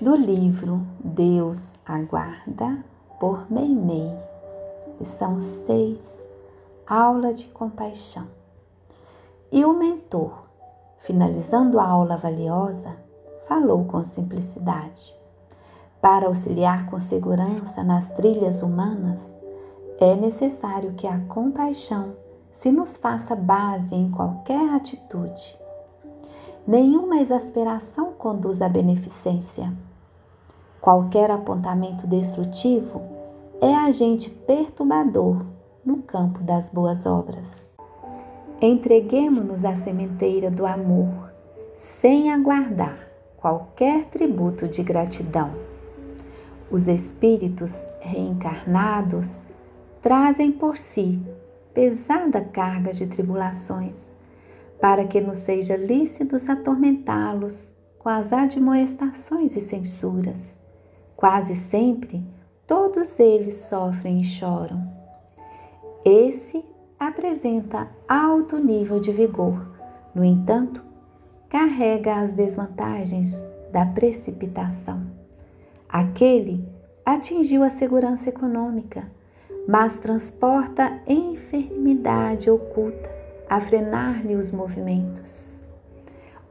do livro Deus Aguarda, por Meimei, lição 6, aula de compaixão. E o mentor, finalizando a aula valiosa, falou com simplicidade. Para auxiliar com segurança nas trilhas humanas, é necessário que a compaixão se nos faça base em qualquer atitude. Nenhuma exasperação conduz à beneficência. Qualquer apontamento destrutivo é agente perturbador no campo das boas obras. Entreguemos-nos à sementeira do amor, sem aguardar qualquer tributo de gratidão. Os espíritos reencarnados trazem por si pesada carga de tribulações, para que nos seja lícito atormentá-los com as admoestações e censuras. Quase sempre, todos eles sofrem e choram. Esse apresenta alto nível de vigor, no entanto, carrega as desvantagens da precipitação. Aquele atingiu a segurança econômica, mas transporta enfermidade oculta a frenar-lhe os movimentos.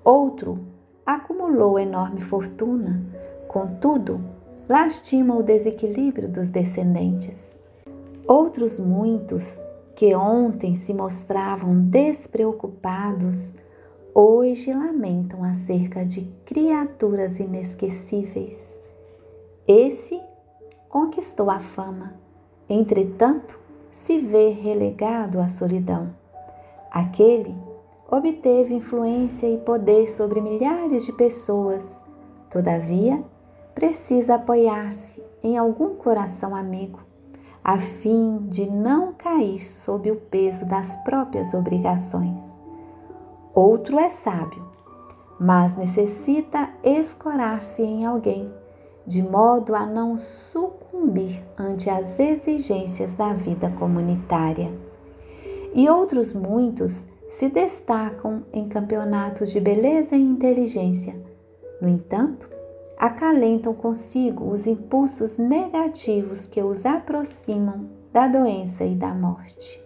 Outro acumulou enorme fortuna, contudo, lastima o desequilíbrio dos descendentes. Outros muitos, que ontem se mostravam despreocupados, hoje lamentam acerca de criaturas inesquecíveis. Esse conquistou a fama, entretanto, se vê relegado à solidão. Aquele obteve influência e poder sobre milhares de pessoas, todavia, precisa apoiar-se em algum coração amigo, a fim de não cair sob o peso das próprias obrigações. Outro é sábio, mas necessita escorar-se em alguém, de modo a não sucumbir ante as exigências da vida comunitária. E outros muitos se destacam em campeonatos de beleza e inteligência. No entanto, acalentam consigo os impulsos negativos que os aproximam da doença e da morte.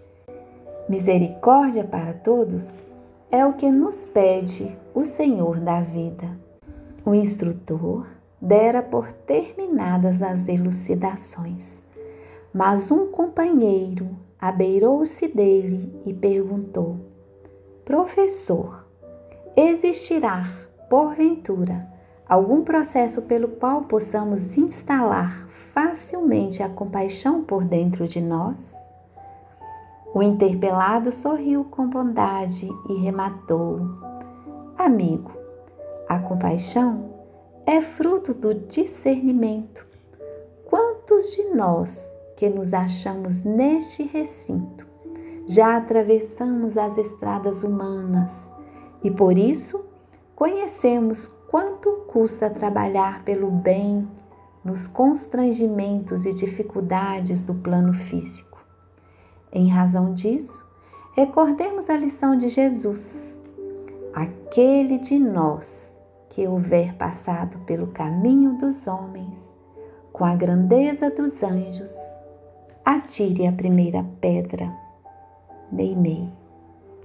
Misericórdia para todos é o que nos pede o Senhor da vida. O instrutor dera por terminadas as elucidações, mas um companheiro abeirou-se dele e perguntou: Professor, existirá, porventura, algum processo pelo qual possamos instalar facilmente a compaixão por dentro de nós? O interpelado sorriu com bondade e rematou: Amigo, a compaixão é fruto do discernimento. Quantos de nós que nos achamos neste recinto já atravessamos as estradas humanas e por isso conhecemos quanto custa trabalhar pelo bem nos constrangimentos e dificuldades do plano físico? Em razão disso, recordemos a lição de Jesus. Aquele de nós que houver passado pelo caminho dos homens, com a grandeza dos anjos, atire a primeira pedra. Meimei.